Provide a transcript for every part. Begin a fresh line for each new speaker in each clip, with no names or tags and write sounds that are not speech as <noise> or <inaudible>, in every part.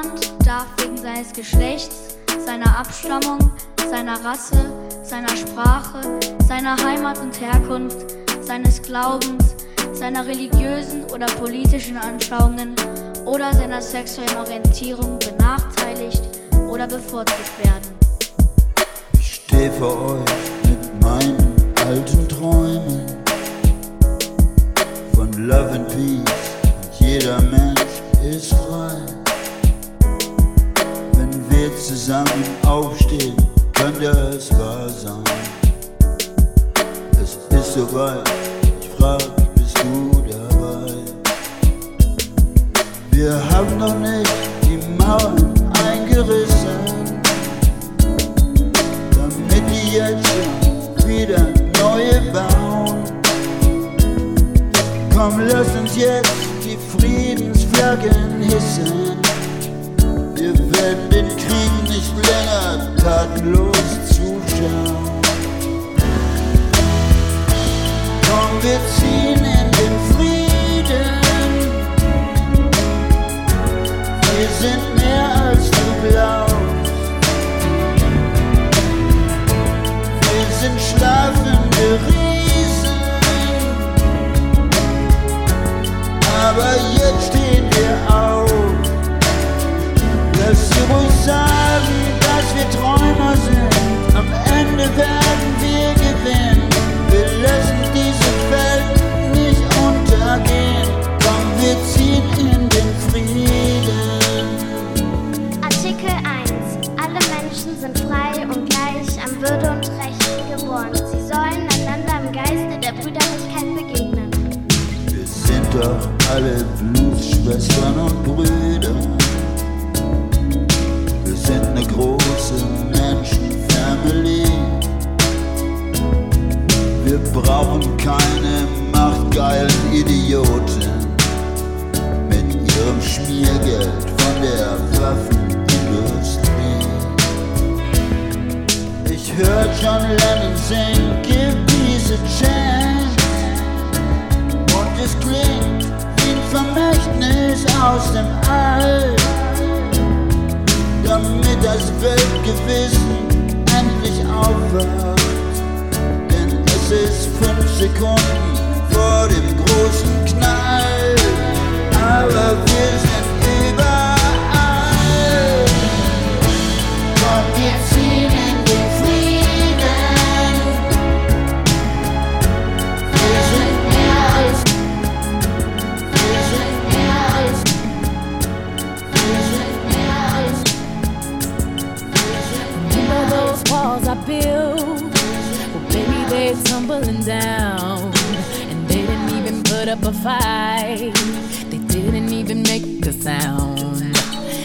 Niemand darf wegen seines Geschlechts, seiner Abstammung, seiner Rasse, seiner Sprache, seiner Heimat und Herkunft, seines Glaubens, seiner religiösen oder politischen Anschauungen oder seiner sexuellen Orientierung benachteiligt oder bevorzugt werden.
Ich stehe vor euch mit meinen alten Träumen von Love and Peace und jeder Mensch ist frei. Wir zusammen aufstehen, könnte es wahr sein. Es ist soweit, ich frag, bist du dabei? Wir haben noch nicht die Mauern eingerissen, damit die jetzt schon wieder neue bauen. Komm, lass uns jetzt die Friedensflaggen hissen. Wir werden länger tatenlos zuschauen. Komm, wir ziehen in den Frieden. Wir sind mehr als du glaubst. Wir sind schlafende Riesen. Aber werden wir gewinnen. Wir lassen diese Welt nicht untergehen. Komm, wir ziehen in den Frieden.
Artikel 1. Alle Menschen sind frei und gleich an Würde und Rechten geboren. Sie sollen einander im Geiste der Brüderlichkeit begegnen.
Wir sind doch alle Blutsschwestern und Brüder. Wir sind eine große Menschenfamily. Brauchen keine machtgeilen Idioten mit ihrem Schmiergeld von der Waffenindustrie. Ich hör John Lennon singen, give peace a chance. Und es klingt wie ein Vermächtnis aus dem All. Damit das Weltgewissen endlich aufwacht. Es fünf Sekunden vor dem großen Knall. Aber wir sind überall. In den Frieden. Wir sind mehr als. Wir sind mehr als. Wir sind mehr als. Wir sind mehr
those walls I built? Tumbling down. And they didn't even put up a fight. They didn't even make a sound.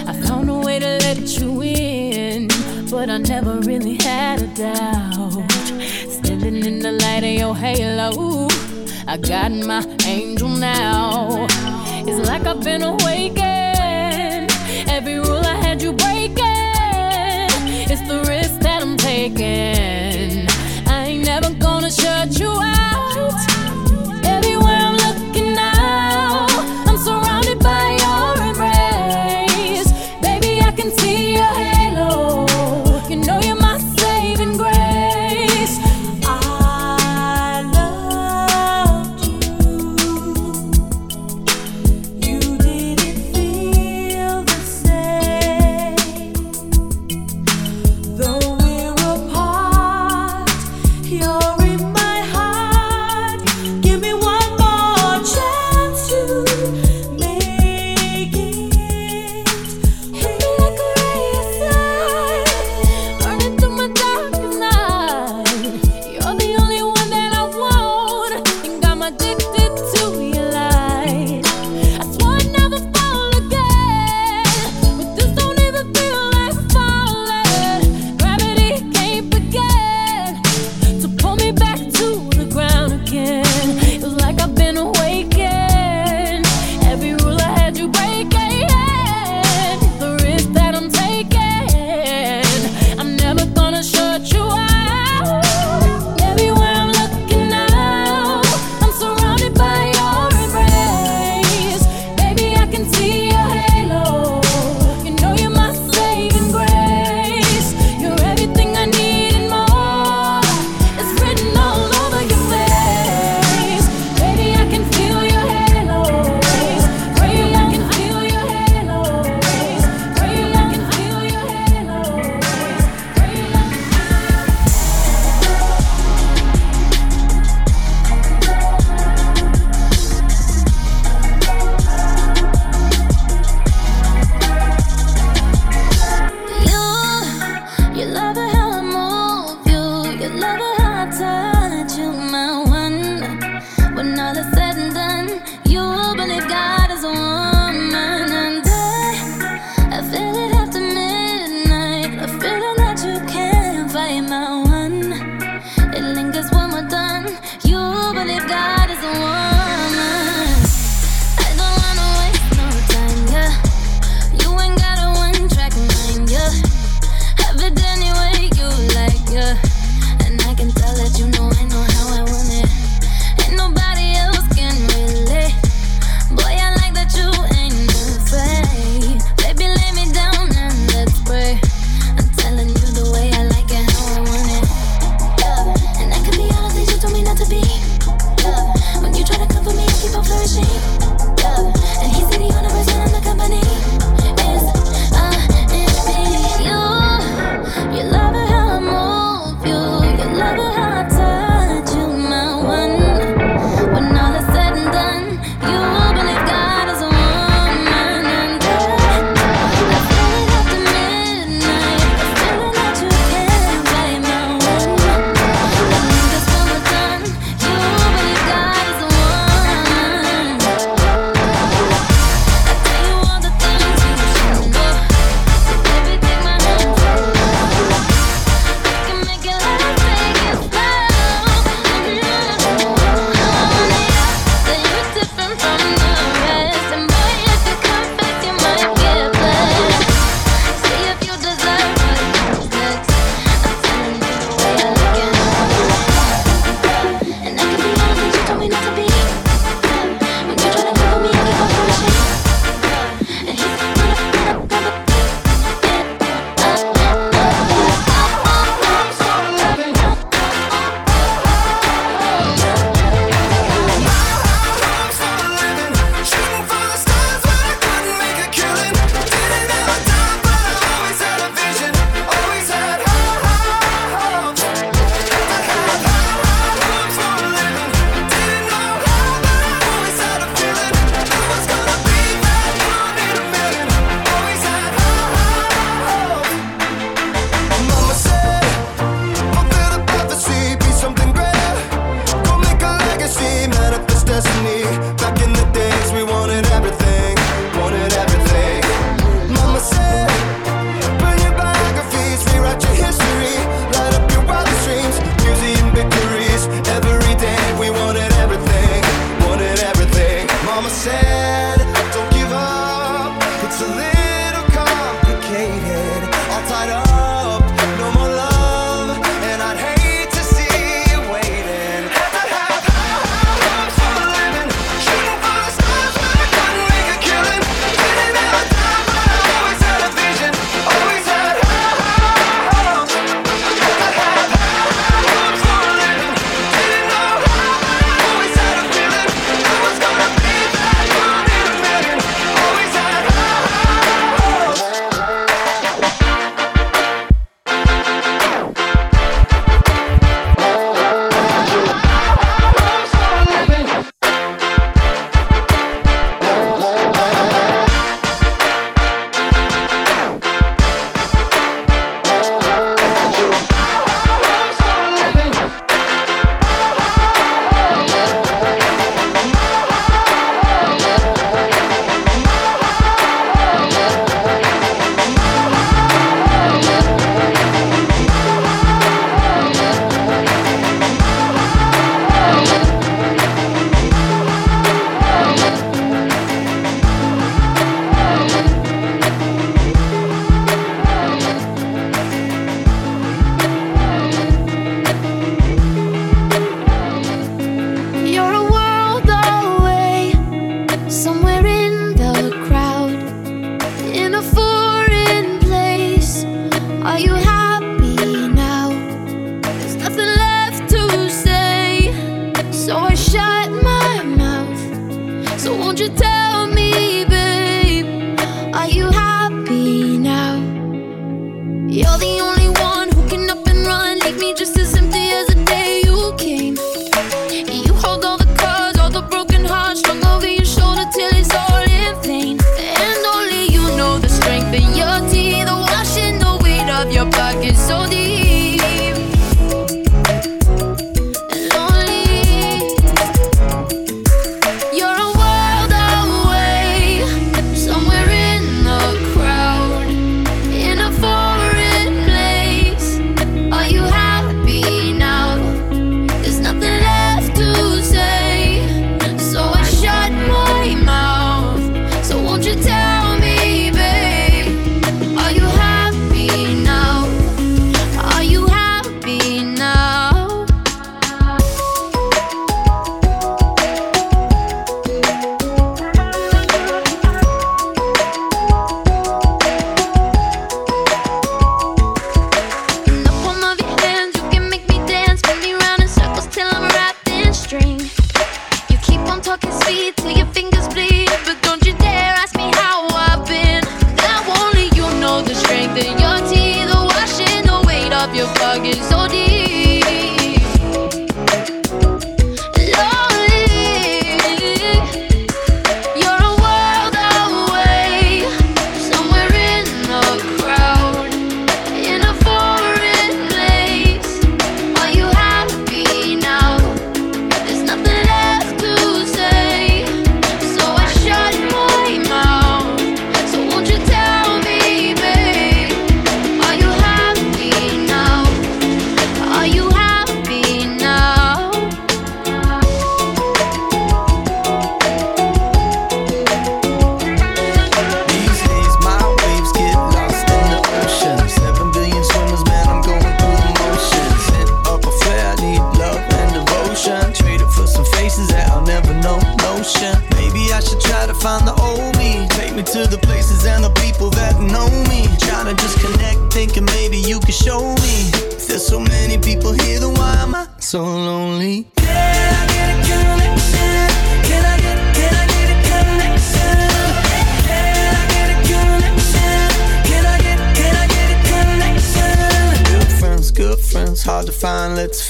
I found a way to let you in, but I never really had a doubt. Standing in the light of your halo, I got my angel now. It's like I've been awakened. Every rule I had you breaking. It's the risk that I'm taking. Gonna shut you out.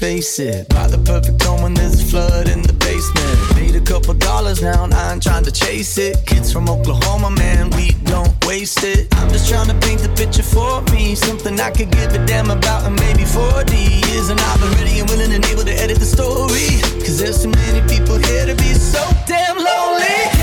Face it. Buy the perfect home when there's a flood in the basement. Made a couple dollars now, and I ain't trying to chase it. Kids from Oklahoma, man, we don't waste it. I'm just trying to paint the picture for me. Something I could give a damn about in maybe 40 years. And I've been ready and willing and able to edit the story. Cause there's so many people here to be so damn lonely.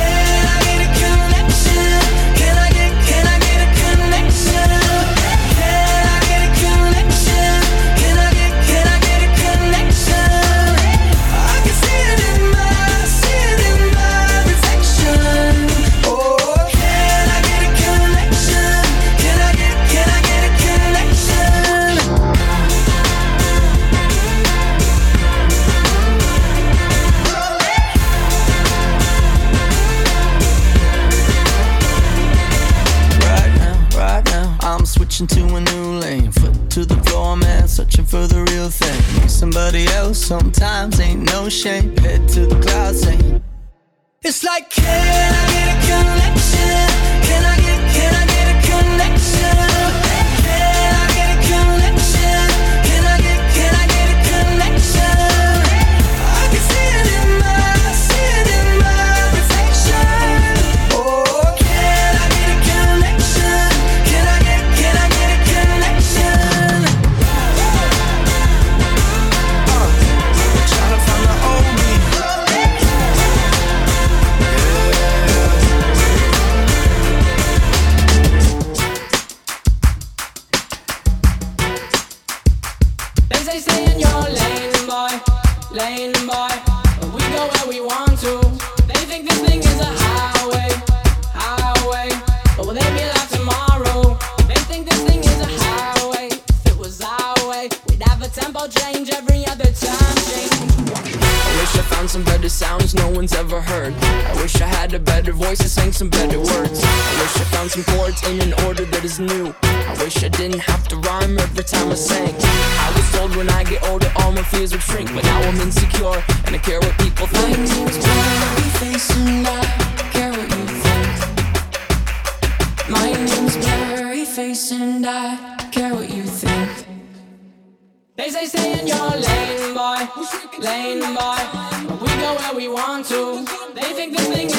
Into a new lane. Foot to the floor, man, searching for the real thing. Somebody else sometimes ain't no shame. Head to the clouds, It's like, can I get a connection? Can I get, can I get some better
words. I wish I found some chords in an order that is
new. I wish I didn't have to rhyme every time I sang. I was told when I get older all my fears would shrink, but now I'm insecure and I care what people think. You think. My name's Face and I care what you think. They say stay in your lane, boy, lane, boy. But we go where we want to. They think this thing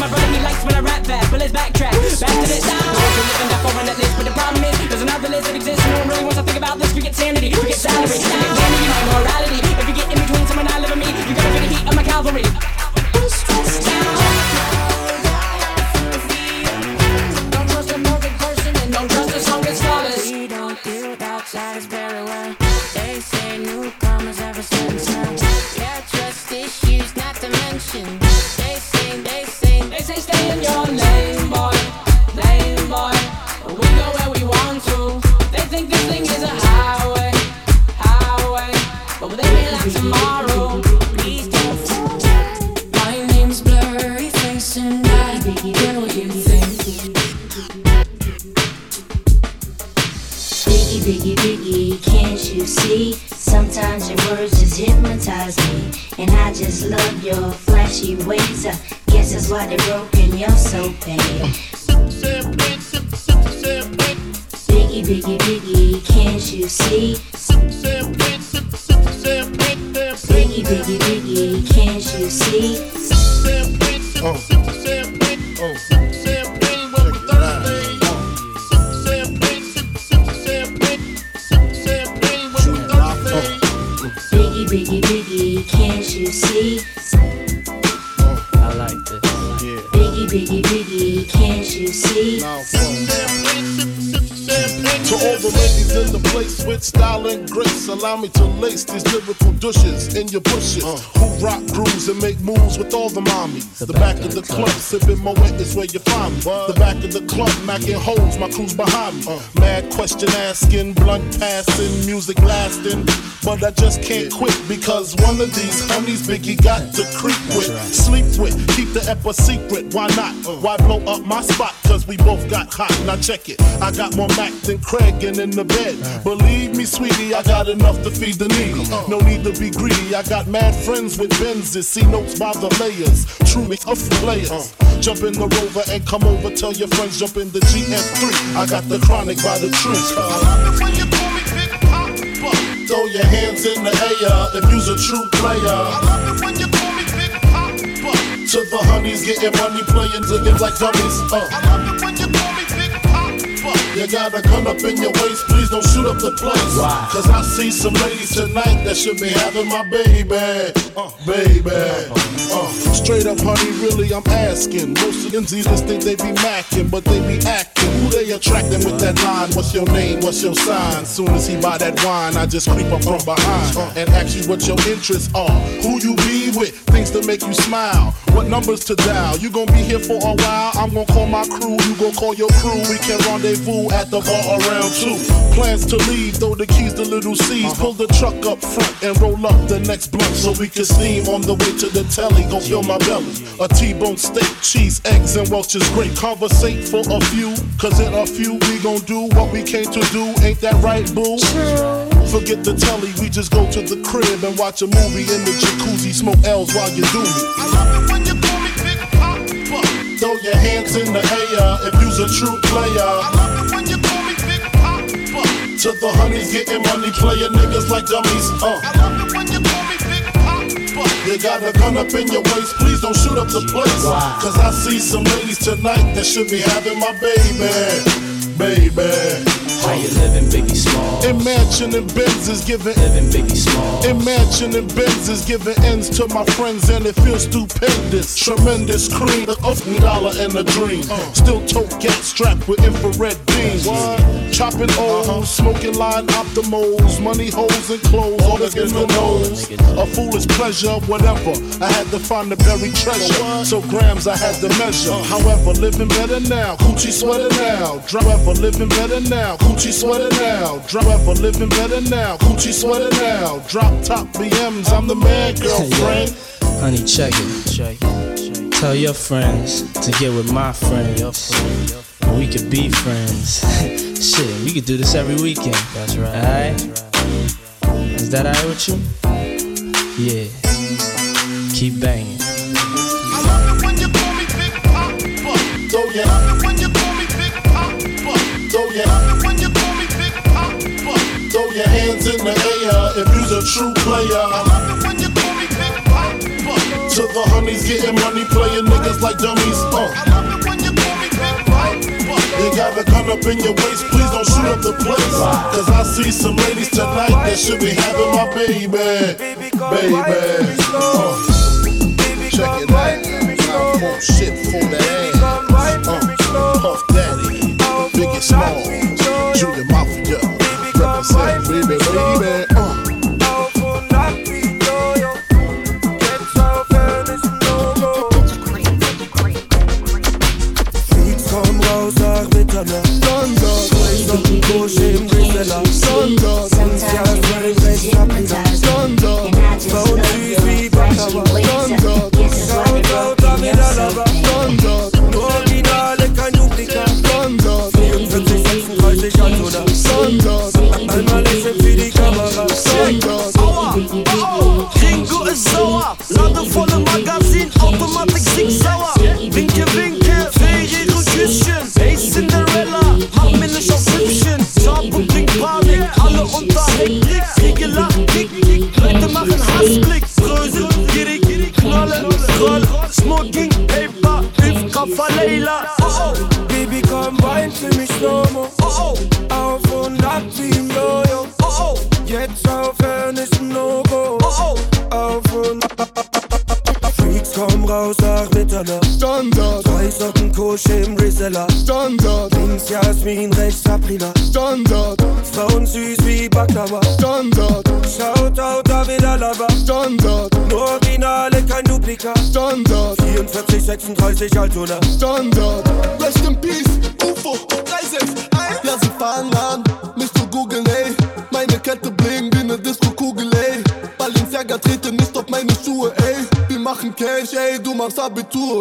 my he likes when I rap fast. But let's backtrack. Back to this. Want to live in that foreign list. But the problem is, there's another list that exists. No one really wants to think about this. We get sanity, we get salary. You get vanity, my morality.
Who rock grooves and make moves with all the mommies. The, back, of the club, sipping Moët is where you find me. The back of the club, macking holes, my crew's behind me. Mad question asking, blunt passing, music lasting. But I just can't quit because one of these honeys Biggie got to creep with, sleep with, keep the ep secret. Why not? Why blow up my spot? Cause we both got hot. Now check it. I got more Mac than Craig and in the bed. Believe me, sweetie, I got enough to feed the needy. No need to be greedy. I got mad friends with Benzes. See notes by the layers. Truly tough players. Jump in the rover and come over. Tell your friends jump in the GS3. I got the chronic by the tree. Throw your hands in the air if you's a true player. I love it when you call me Big Poppa. To the honeys getting money, playing to like dummies. Uh. You got a gun up in your waist, please don't shoot up the place. Cause I see some ladies tonight that should be having my baby. Uh, baby. Uh, straight up, honey, really, I'm asking. Most of just think they be macking, but they be acting. Who they attracting with that line? What's your name? What's your sign? Soon as he buy that wine, I just creep up from behind and ask you what your interests are. Who you be with? Things to make you smile. What numbers to dial? You gonna be here for a while? I'm gonna call my crew. You gonna call your crew. We can rendezvous at the bar around two. Plans to leave, throw the keys to little C's. Pull the truck up front and roll up the next blunt so we can steam on the way to the telly. Go fill my belly. A T-bone steak, cheese, eggs, and Welch's grape. Conversate for a few, cause in a few we gon' do what we came to do. Ain't that right, boo? Forget the telly, we just go to the crib and watch a movie in the jacuzzi. Smoke L's while you do me. I love it when you call me Big Poppa. Throw your hands in the air if you's a true player. I love it when you call me Big Poppa. To the honeys getting money, playing niggas like dummies. Uh. You got a gun up in your waist, please don't shoot up the place. Cause I see some ladies tonight that should be having my baby. Baby.
How you living, Biggie Small?
Imagine and Benz is giving
Living Biggie Small.
Imagine and Benz is giving ends to my friends and it feels stupendous. Tremendous cream, a fucking dollar and a dream. Still tote gas strapped with infrared beams. Chopping O's, smoking line optimals, money holes and clothes, all that's in the nose. A foolish pleasure, whatever. I had to find the buried treasure. So grams I had to measure. However, living better now, coochie sweater now. However, living better now, coochie sweater now. However, living better now, coochie sweater now. Drop top BMs, I'm the man, girlfriend.
Honey, check it. Tell your friends to get with my friends. we could be friends. <laughs> Shit, we could do this every weekend. That's right. Alright? Is that alright with you? Yeah. Keep banging.
I love it when you call me Big Poppa. So yeah. True player. I love it when you call me Big. To the honeys getting money, playing niggas like dummies. Uh. I love it when you call me Big. You got a gun up in your waist, please don't shoot up the place. Cause I see some ladies tonight that should be having my baby. Baby. Uh. Check it out. Shit for the ass.
36, Altona
Standard. Rest in Peace, UFO, 361. Ja, sie fangen an, mich zu googeln, ey. Meine Kette bling wie ne Disco-Kugel, ey. Balenciaga trete nicht auf meine Schuhe, ey. Wir machen Cash, ey, du machst Abitur,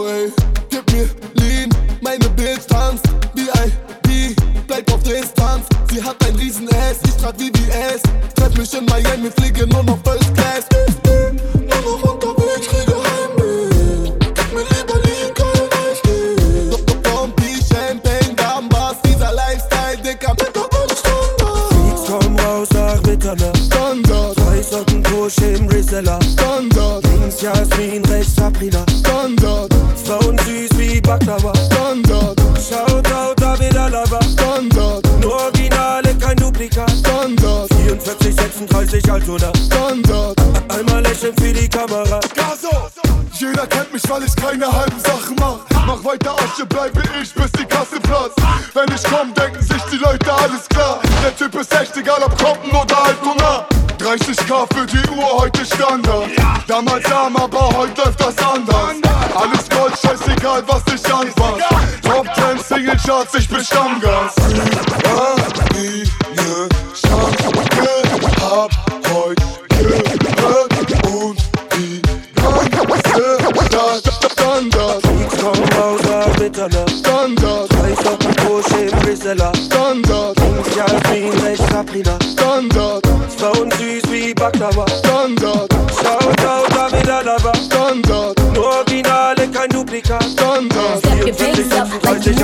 Standard,
Schaut out, David Alaba
Standard,
Nur Originale, kein Duplikat
Standard,
44, 36, Altona
Standard.
Einmal lächeln für die Kamera
Gaso! Jeder kennt mich, weil ich keine halben Sachen mach. Mach weiter Asche, bleibe ich, bis die Kasse platzt. Wenn ich komm, denken sich die Leute, alles klar. Der Typ ist echt egal, ob Compton oder Altona. 30k für die Uhr, heute Standard. Damals arm, aber heute läuft das anders. Alles Gold, scheißegal, was dich anfasst kein Schatz, ich bin Stammgast. Familie Schanke, hab heute gehört und die ganze Stadt Standard.
Funkkombauer, Bitterler.
Standard.
Weißer Porsche im Brüsseler.
Standard.
Jahrzehnt recht Sabrina.
Standard.
Frauen süß wie Baklava.
Standard.
Schaut, schaut, da wieder Lava.
Standard.
Nur Originale, kein Duplikat.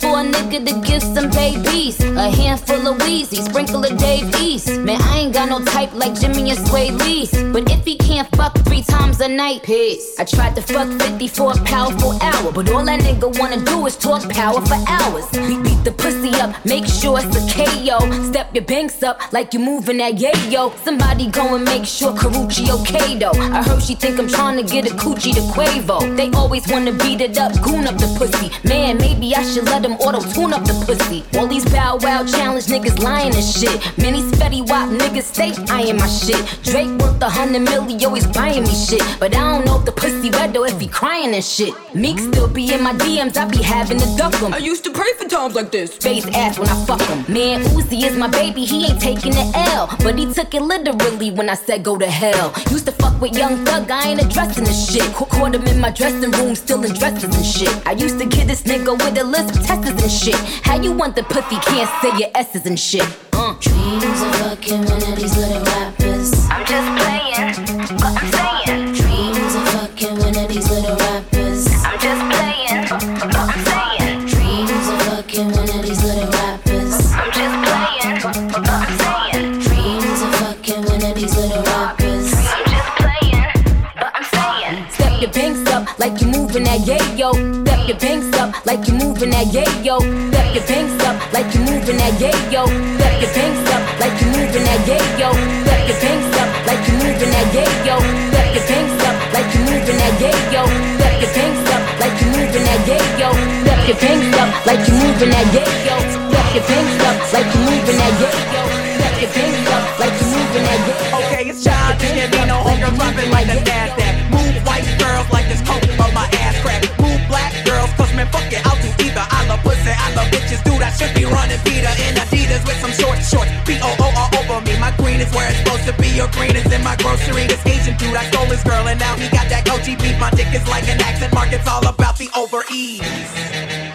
for a nigga to give some babies. A handful of Weezy, sprinkle of Dave East. Man, I ain't got no type like Jimmy and Swae Lee's. But if he can't fuck three times a night, piss. I tried to fuck 50 for a powerful hour. But all that nigga wanna do is talk power for hours. Beat, beat the pussy up, make sure it's a KO. Step your banks up like you moving that yayo. Somebody go and make sure Karrueche okay though. I heard she think I'm trying to get a coochie to Quavo. They always wanna beat it up, goon up the pussy. Man, maybe I should let them auto tune up the pussy. All these bow wow challenge niggas lying and shit. Many Fetty Wap niggas stay eyeing my shit. Drake worth a hundred million always buying me shit. But I don't know if the pussy wet or if he crying and shit. Meek still be in my DMs, I be having to duck him. I used to pray for times like this. Face ass when I fuck him. Man, Uzi is my baby, he ain't taking the L. But he took it literally when I said go to hell. Used to fuck with young thug, I ain't addressing the shit. Caught him in my dressing room, still in dresses and shit. I used to kid this nigga with a list of testers and shit. How you want the pussy can't say your S's and shit? Uh.
Dreams of fucking one of these little rappers.
I'm just playing, but I'm saying.
Dreams of fucking one of these little rappers.
I'm just playing, but I'm saying.
Dreams of fucking one of these little rappers.
I'm just playing, but I'm saying.
Dreams of fucking one of these little rappers.
I'm just playing, but I'm saying. Step your banks up like you're moving that yayo. Banks up like you moving that yayo. Step your banks up like you moving that yayo. Step your banks up like you moving that yayo. Step your banks up like you moving that yayo. Step your banks up like you moving that yayo. Step your banks up like you moving that yayo. Step your banks up like you moving that yayo. Step your banks up like you moving that yayo. Step your banks up like you moving that yayo.
Pussy, bitches, dude. I should be running Peter in Adidas with some short shorts. B O O all over me. My green is where it's supposed to be. Your green is in my grocery. This Asian dude, I stole his girl, and now he got that Gucci beef. My dick is like an accent mark, it's all about the over ease.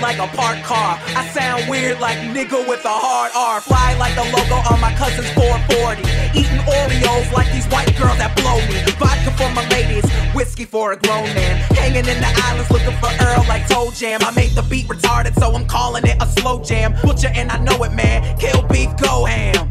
Like a parked car. I sound weird like nigga with a hard R. Fly like the logo on my cousin's 440. Eating Oreos like these white girls that blow me. Vodka for my ladies, whiskey for a grown man. Hanging in the islands looking for Earl like Toe Jam. I made the beat retarded, so I'm calling it a slow jam. Butcher and I know it, man. Kill beef, go ham.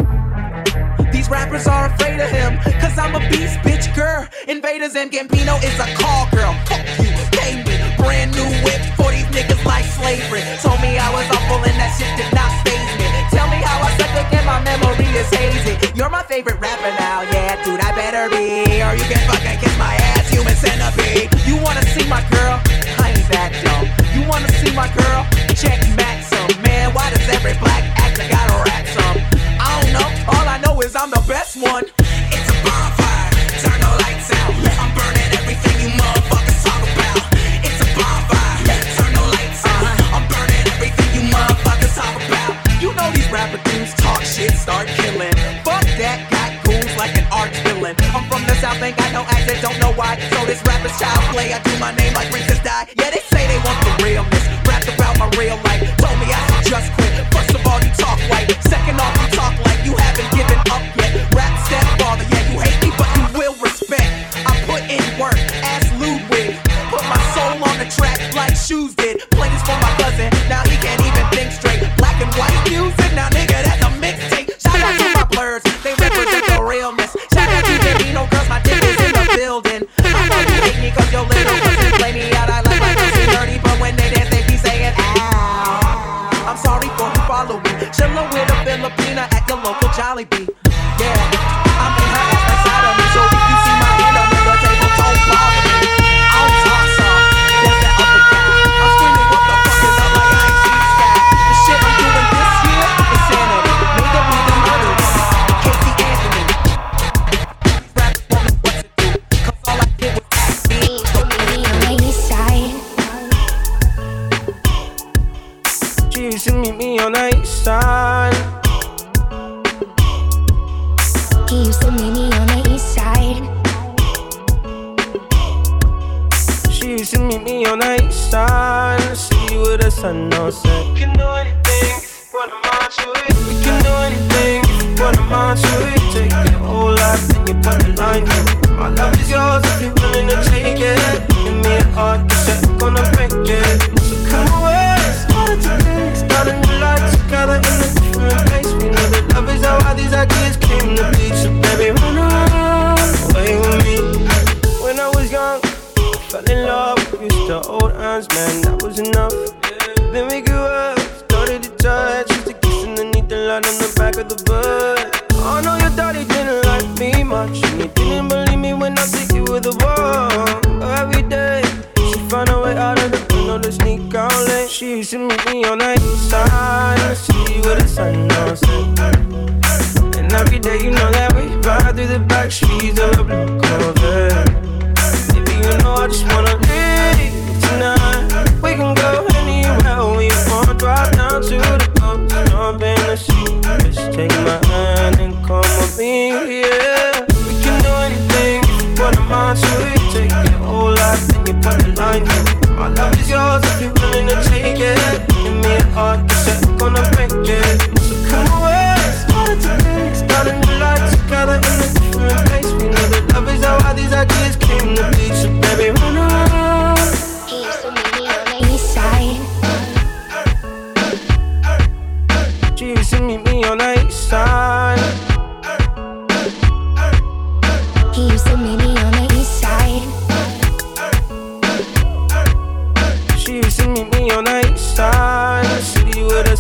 These rappers are afraid of him, cause I'm a beast, bitch, girl. Invaders and Gambino is a call girl. Fuck you, pay me. Brand new whip for these niggas like slavery. Told me I was awful and that shit did not phase me. Tell me how I suck again, my memory is hazy. You're my favorite rapper now, yeah, dude, I better be. Or you can fucking kiss my ass, human centipede. You wanna see my girl? I ain't that dumb. You wanna see my girl? Check Maxim. Man, why does every black actor gotta rap some? I don't know, all I know is I'm the best one. It's a bonfire, rapper dudes talk shit, start killing. Fuck that, got goons like an arch villain. I'm from the south, ain't got no accent, don't know why. So this rapper's child play, I do my name like Princess Di. Yeah, they say they want the realness. Rapped about my real life, told me I should just quit. First of all, you talk white. Second off, you talk like you haven't given up yet. Rap stepfather, yeah, you hate me, but you will respect. I put in work, ask Ludwig. Put my soul on the track like shoes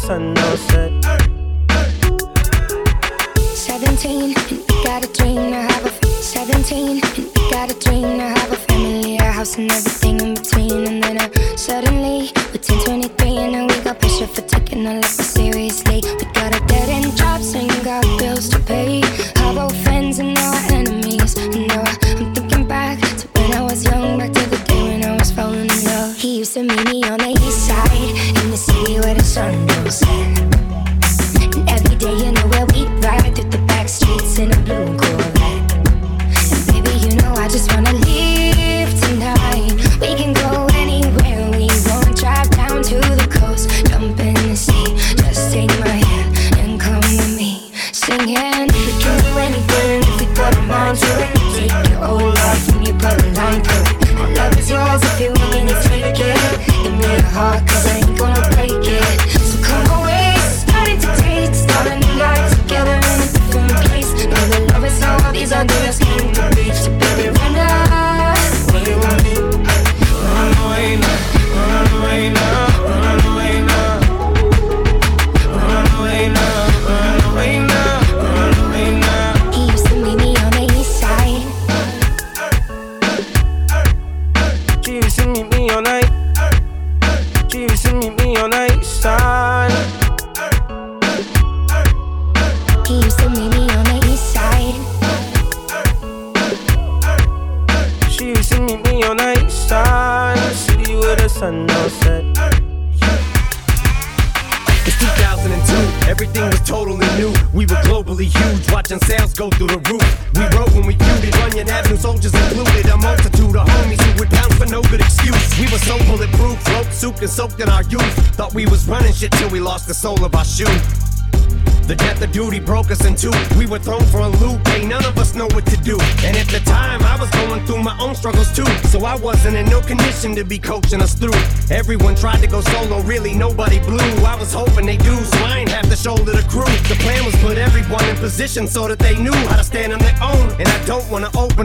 sun don't set.
Seventeen, got a dream to have a. Seventeen, got a dream to have a family, a house, and everything. so that
they knew how to stand on their own. And I don't wanna open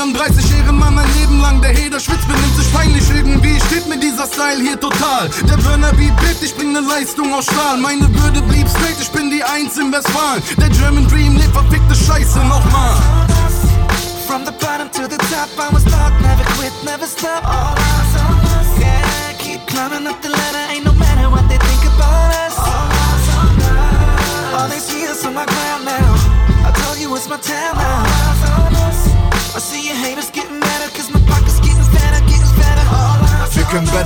viande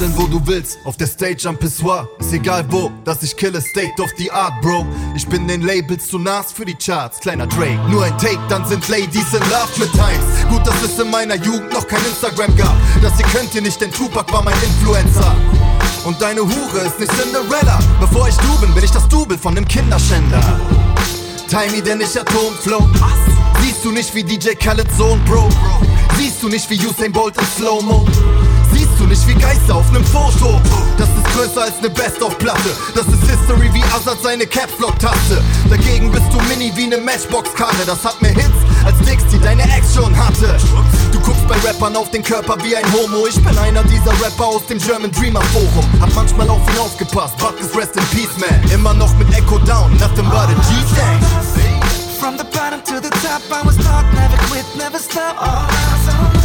Battlen, wo du willst, auf der Stage am Pissoir. Ist egal wo, dass ich kille State of the Art, Bro. Ich bin den Labels zu nas für die Charts, kleiner Drake. Nur ein Take, dann sind Ladies in Love mit Times. Gut, dass es in meiner Jugend noch kein Instagram gab. Das ihr könnt ihr nicht, denn Tupac war mein Influencer. Und deine Hure ist nicht Cinderella. Bevor ich du bin, bin ich das Double von dem Kinderschänder. Tiny, denn ich Atomflow. Siehst du nicht wie DJ Khaled Sohn, Bro? Siehst du nicht wie Usain Bolt in Slow-Mo? Du nicht wie Geister auf nem Foto? Das ist größer als ne Best-of-Platte. Das ist History wie Azad seine Caps-Lock-Taste. Dagegen bist du mini wie ne Matchbox-Karte. Das hat mehr Hits als Dicks, die deine Ex schon hatte. Du guckst bei Rappern auf den Körper wie ein Homo. Ich bin einer dieser Rapper aus dem German Dreamer Forum. Hab manchmal auf ihn aufgepasst. Buckles Rest in Peace, man. Immer noch mit Echo Down, nothing but a G-Thing.
From the bottom to the top, I was stuck, never quit, never stop. All eyes on us,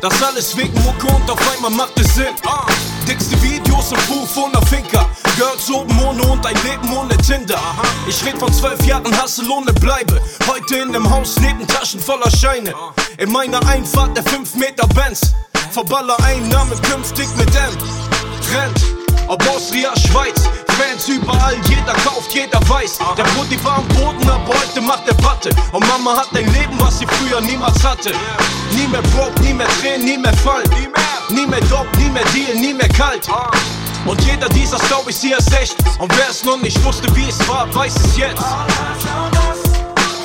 Das alles wegen Mucke und auf einmal macht es Sinn. Ah, dickste Videos im Buch von der Finker. Girls oben ohne und ein Leben ohne Tinder. Ich red von zwölf Jahren Hustle ohne Bleibe. Heute in dem Haus neben Taschen voller Scheine. In meiner Einfahrt der 5 Meter Benz. Verballer Einnahmen künftig mit M. Trend. Ob Austria, Schweiz, Fans überall, jeder kauft, jeder weiß. Der Brudi war am Boden, aber heute macht er Patte. Und Mama hat ein Leben, was sie früher niemals hatte. Nie mehr broke, nie mehr Tränen, nie mehr Fall. Nie mehr Dope, nie mehr Deal, nie mehr kalt. Und jeder dieser hier ist echt. Und wer es noch nicht wusste, wie es war, weiß es jetzt.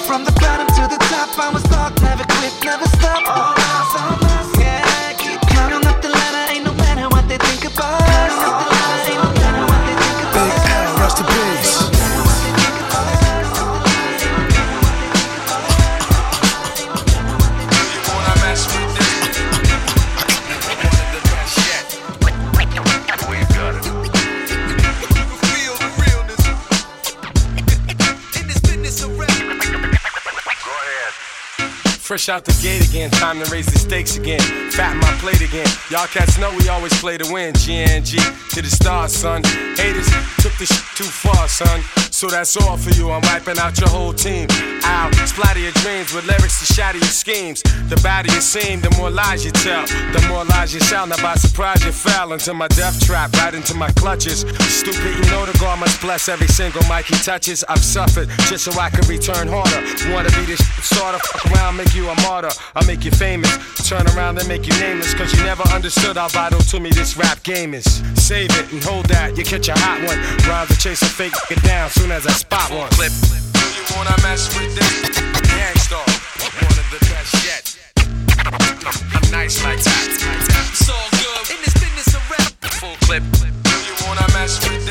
From the bottom to the top, I was stuck, never quit, never stop.
Fresh out the gate again, time to raise the stakes again. Fat my plate again. Y'all cats know we always play to win. GNG to the stars, son. Haters took this shit too far, son. So that's all for you. I'm wiping out your whole team. I'll splatter your dreams with lyrics to shatter your schemes. The badder you seem, the more lies you tell. The more lies you sell. Now by surprise you fell into my death trap, right into my clutches. Stupid, you know the God must bless every single mic he touches. I've suffered just so I can return harder. Wanna be this starter? Fuck around, make you a martyr. I'll make you famous. Turn around and make you nameless. Cause you never understood how vital to me this rap game is. Save it and hold that. You catch a hot one. Rhymes chase a fake get down soon as I spot one. Clip. Do you wanna mess with this? Gang Starr. One of the best yet. I'm nice like that. It's all good in this business of rap. Full clip. You wanna mess with this?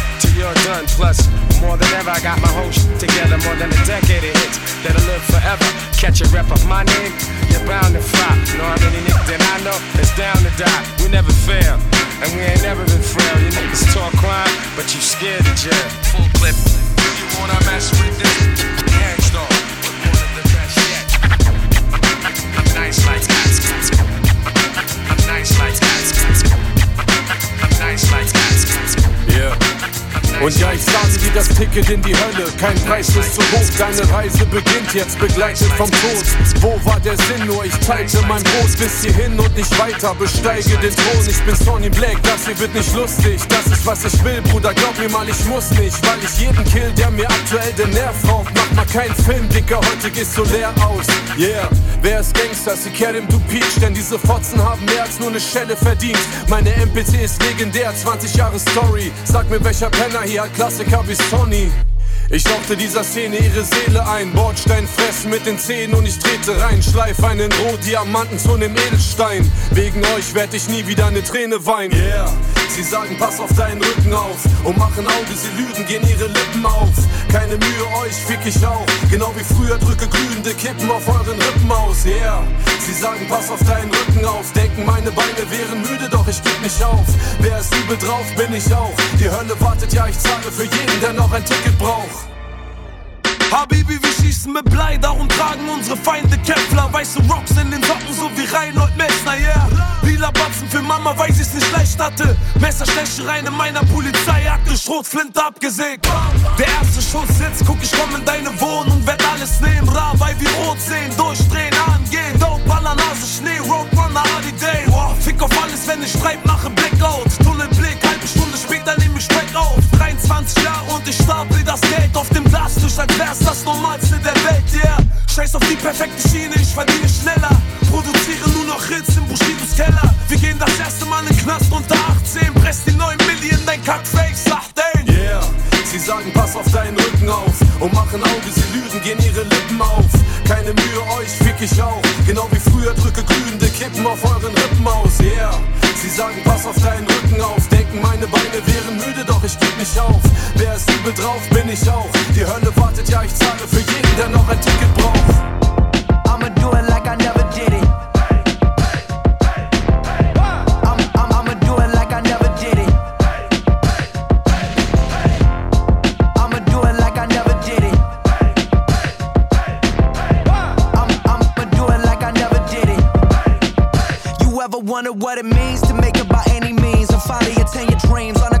till you're done. Plus, more than ever, I got my whole shit together. More than a decade of hits that'll live forever. Catch a rep of my name, you're bound to flop. Know how many niggas that I know that's down to die. We never fail, and we ain't never been frail. You niggas talk crime, but you scared of jail. Full clip. You wanna mess with this? Gang Starr, one of the best yet. I'm nice like that. I'm nice like that. I'm nice like that.
Yeah. Und ja, ich sage dir das Ticket in die Hölle. Kein Preis ist zu hoch, deine Reise beginnt jetzt, begleitet vom Tod. Wo war der Sinn? Nur ich teilte mein Brot bis hierhin und nicht weiter. Besteige den Thron, ich bin Sonny Black, das hier wird nicht lustig. Das ist was ich will, Bruder, glaub mir mal, ich muss nicht. Weil ich jeden kill, der mir aktuell den Nerv raubt. Mach mal keinen Film, Dicker, heute gehst du leer aus. Yeah, wer ist Gangster? Sie Kerim, du Peach, denn diese Fotzen haben mehr als nur eine Schelle verdient. Meine MPC ist legendär, 20 Jahre Story. Sag mir, welcher Penner hier hat Klassiker wie Sony. Ich hauchte dieser Szene ihre Seele ein, Bordstein fressen mit den Zähnen und ich trete rein, schleif einen Rohdiamanten zu nem Edelstein. Wegen euch werd ich nie wieder eine Träne weinen. Yeah, sie sagen, pass auf deinen Rücken auf und machen Auge, sie lügen, gehen ihre Lippen auf. Keine Mühe, euch fick ich auch, genau wie früher drücke glühende Kippen auf euren Rippen aus. Yeah, sie sagen, pass auf deinen Rücken auf, denken meine Beine wären müde, doch ich geb nicht auf. Wer ist übel drauf, bin ich auch. Die Hölle wartet, ja, ich zahle für jeden, der noch ein Ticket braucht.
Habibi, wir schießen mit Blei, darum tragen unsere Feinde Kevlar. Weiße Rocks in den Socken, so wie Reinhold Messner, yeah. Lila Batzen für Mama, weil sie's nicht leicht hatte. Messerstechereien in meiner Polizeiakte, Schrotflinte abgesägt. Der erste Schuss sitzt, guck, ich komm in deine Wohnung, werd alles nehmen. Ra, weil wir rot sehen, durchdrehen, angehen. Dope, Baller, Nase, Schnee, Roadrunner, Holiday. Fick auf alles, wenn ich schreib, mache Blackout. Tunnelblick, halbe Stunde später nehm ich Speck auf. 23 Jahre und ich stapel das Geld auf dem Glas durch, als wär's das Normalste der Welt, yeah. Scheiß auf die perfekte Schiene, ich verdiene schneller. Produziere nur noch Hits im Bushidos Keller. Wir gehen das erste Mal in den Knast unter 18. Presst die 9 Millionen, dein Kackfake, sagt den.
Yeah, sie sagen, pass auf deinen Rücken auf und machen Auge, sie lügen, gehen ihre Lippen auf. Keine Mühe, euch fick ich auch. Genau wie früher drücke glühende Kippen auf euren Rippen aus. Yeah, sie sagen, pass auf deinen Rücken auf. Denken, meine Beine wären müde, doch ich geb nicht auf. Wer ist übel drauf, bin ich auch. Die Hölle wartet, ja, ich zahle für jeden, der noch ein Ticket braucht.
Wonder what it means to make it by any means and finally attain your dreams? On a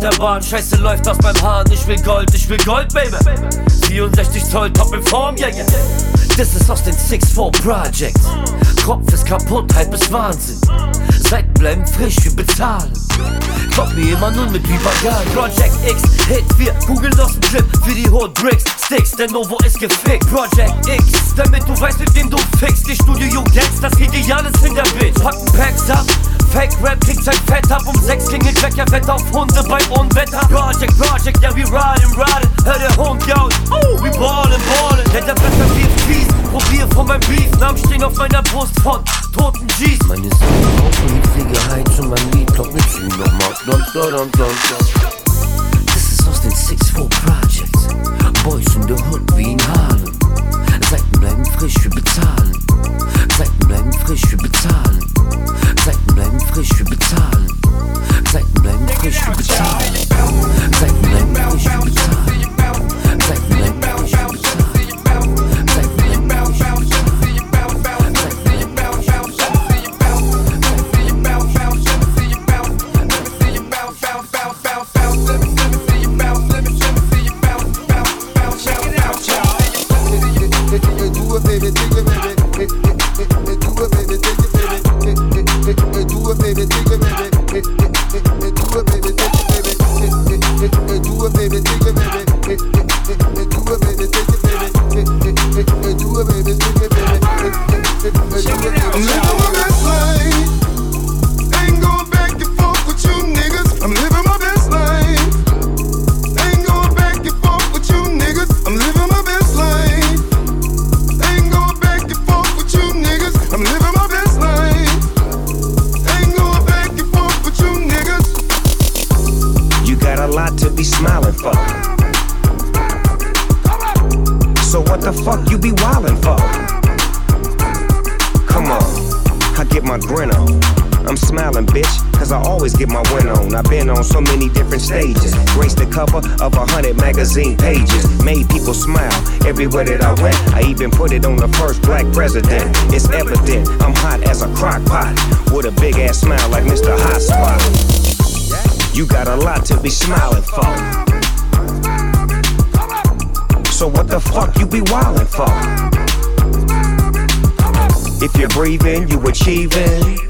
Der Bahn. Scheiße läuft aus meinem Haaren. Ich will Gold, ich will Gold, Baby. 64 Zoll, top in Form, yeah, yeah. Das ist aus den 6-4 Projects. Kopf ist kaputt, halb ist Wahnsinn. Seiten bleiben frisch, wir bezahlen. Glaub mir immer nur mit Übergang. Project X, Hit, wir googeln aus dem Clip für die Hot Bricks. Sticks, der Novo ist gefickt. Project X, damit du weißt, mit wem du fickst. Die Studio Gangs, das Ideal ist in der Bitch. Packen Packs ab. Fake Rap kriegt sein Fett ab um sechs klingelt weg, er wett auf Hunde bei Unwetter. Project, Project, ja, wir riding, riding. Hör der Hund jault, oh, wir ballen, ballen. Der der besser wirft fies, probier von meinem Beef. Namen stehen auf meiner Brust von toten G's.
Meine Seele rauchen niedrige Heiz und mein Lied kommt mit sie nochmal. Dun, dun, dun, dun, dun. Das ist aus den 6-4 Projects. Boys in the Hood wie in Harlem. Seiten bleiben frisch, wir bezahlen. Seiten bleiben frisch, wir bezahlen. Frisch, wir bezahlen. Seiten bleiben frisch, wir bezahlen.
Cover of a hundred magazine pages. Made people smile everywhere that I went. I even put it on the first black president. It's evident I'm hot as a crock pot. With a big ass smile like Mr. Hot Spot. You got a lot to be smiling for. So what the fuck you be wildin' for? If you're breathing, you achieving.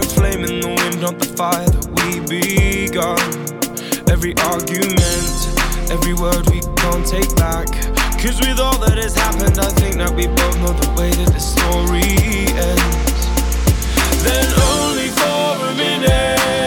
A
flame in the wind, not the fire that we begun. Every argument, every word we can't take back. Cause with all that has happened, I think that we both know the way that the story ends. Then only for a minute.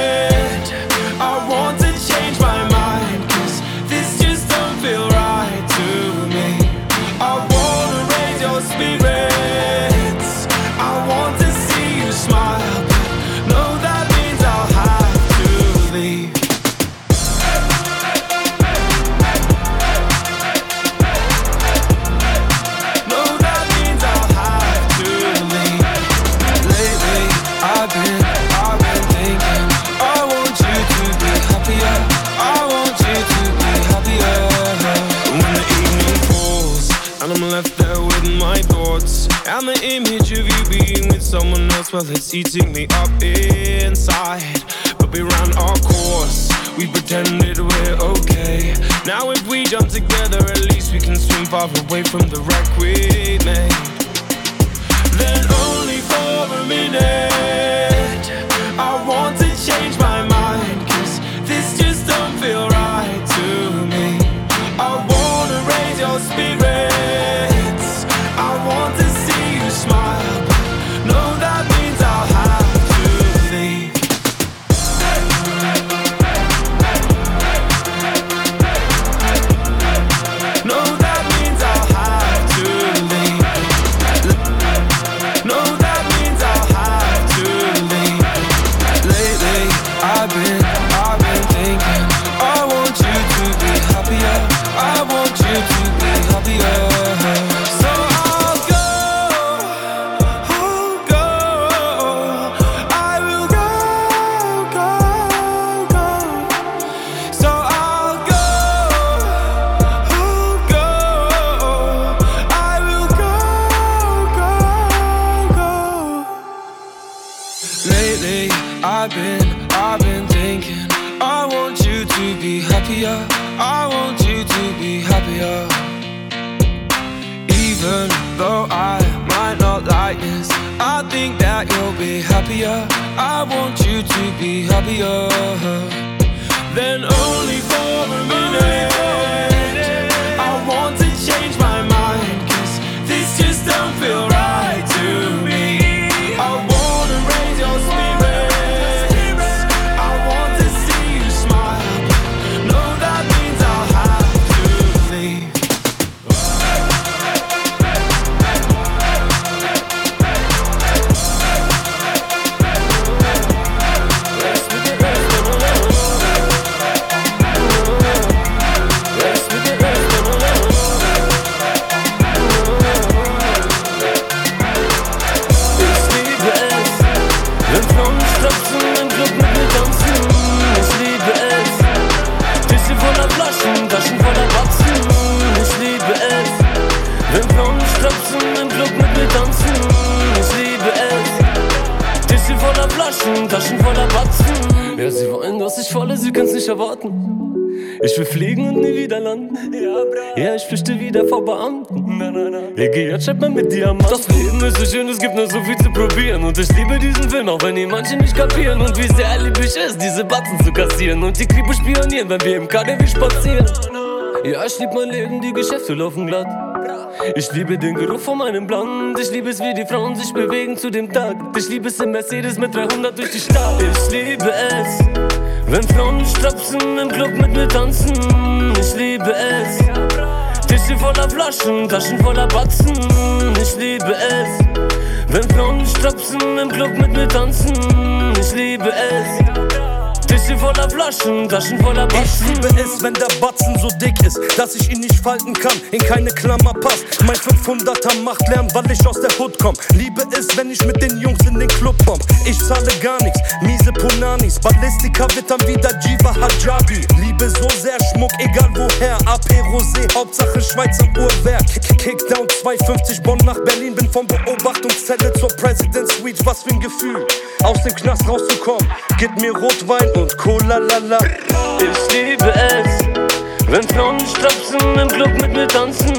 well, it's eating me up inside. But we ran our course, we pretended we're okay. Now, if we jump together, at least we can swim far away from the wreck we made. Then, only for a minute, I want to change my
schreibt man mit Diamanten. Das Leben ist so schön, es gibt nur so viel zu probieren. Und ich liebe diesen Film, auch wenn ihn manche nicht kapieren. Und wie sehr lieb ich es, diese Batzen zu kassieren. Und die Kripo spionieren, wenn wir im KDW spazieren. Ja, ich lieb mein Leben, die Geschäfte laufen glatt. Ich liebe den Geruch von meinem Blond. Ich liebe es, wie die Frauen sich bewegen zu dem Takt. Ich liebe es im Mercedes mit 300 durch die Stadt. Ich liebe es, wenn Frauen strapsen im Club mit mir tanzen. Ich liebe es. Tische voller Flaschen, Taschen voller Batzen. Ich liebe es. Wenn Frauen strapsen im Club mit mir tanzen. Ich liebe es. Tische voller Flaschen, Taschen voller Batzen.
Ich liebe es, wenn der Batzen so dick ist, dass ich ihn nicht falten kann, in keine Klammer passt. Mein 500er macht Lärm, weil ich aus der Hood komm. Liebe es, wenn ich mit den Jungs in den Club komm. Ich zahle gar nichts, miese Punanis. Ballistika wird dann wieder Jiva Hajabi. Liebe so sehr Schmuck, egal woher. AP Rosé, Hauptsache Schweizer Uhrwerk. Kick- Kickdown 250 Bonn nach Berlin. Bin von Beobachtungszelle zur President Suite. Was für ein Gefühl, aus dem Knast rauszukommen. Gib mir Rotwein und Cola lala.
Ich liebe es, wenn Frauen strapsen im Club mit mir tanzen.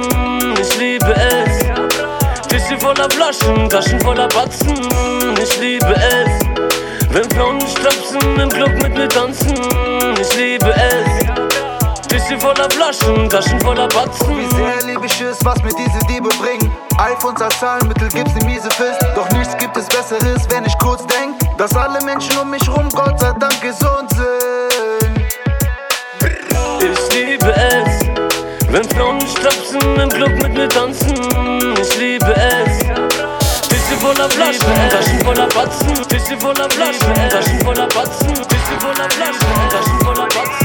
Ich liebe es, Tische voller Flaschen, Taschen voller Batzen. Ich liebe es, wenn Frauen strapsen im Club mit mir tanzen. Ich liebe es, Tische voller Flaschen, Taschen voller Batzen.
Wie sehr lieb ich es, was mir diese Diebe bringen. iPhones als Zahlmittel gibt's ne miese Fist. Doch nichts gibt es Besseres, wenn ich kurz denk, dass alle Menschen um mich rum Gott sei Dank gesund sind.
Ich liebe es, wenn Frauen strapsen im Club mit mir tanzen. Ich liebe es. Tische voller Flaschen, Taschen voller Batzen. Tische voller Flaschen, Taschen voller Batzen. Tische voller Flaschen, Taschen voller Batzen.